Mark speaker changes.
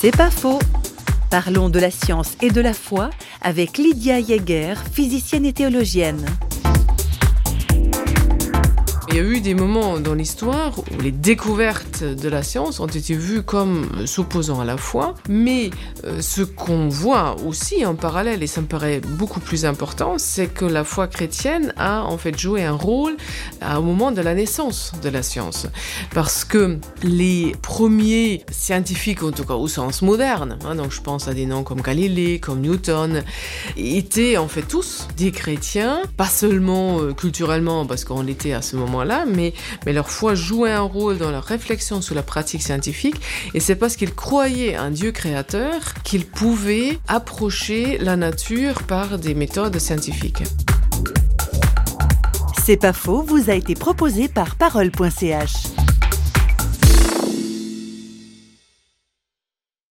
Speaker 1: C'est pas faux. Parlons de la science et de la foi avec Lydia Yeager, physicienne et théologienne.
Speaker 2: Y a eu des moments dans l'histoire où les découvertes de la science ont été vues comme s'opposant à la foi, mais euh, ce qu'on voit aussi en parallèle, et ça me paraît beaucoup plus important, c'est que la foi chrétienne a en fait joué un rôle au moment de la naissance de la science. Parce que les premiers scientifiques, en tout cas au sens moderne, hein, donc je pense à des noms comme Galilée, comme Newton, étaient en fait tous des chrétiens, pas seulement euh, culturellement, parce qu'on l'était à ce moment mais, mais leur foi jouait un rôle dans leur réflexion sur la pratique scientifique, et c'est parce qu'ils croyaient un Dieu créateur qu'ils pouvaient approcher la nature par des méthodes scientifiques.
Speaker 1: C'est pas faux, vous a été proposé par parole.ch.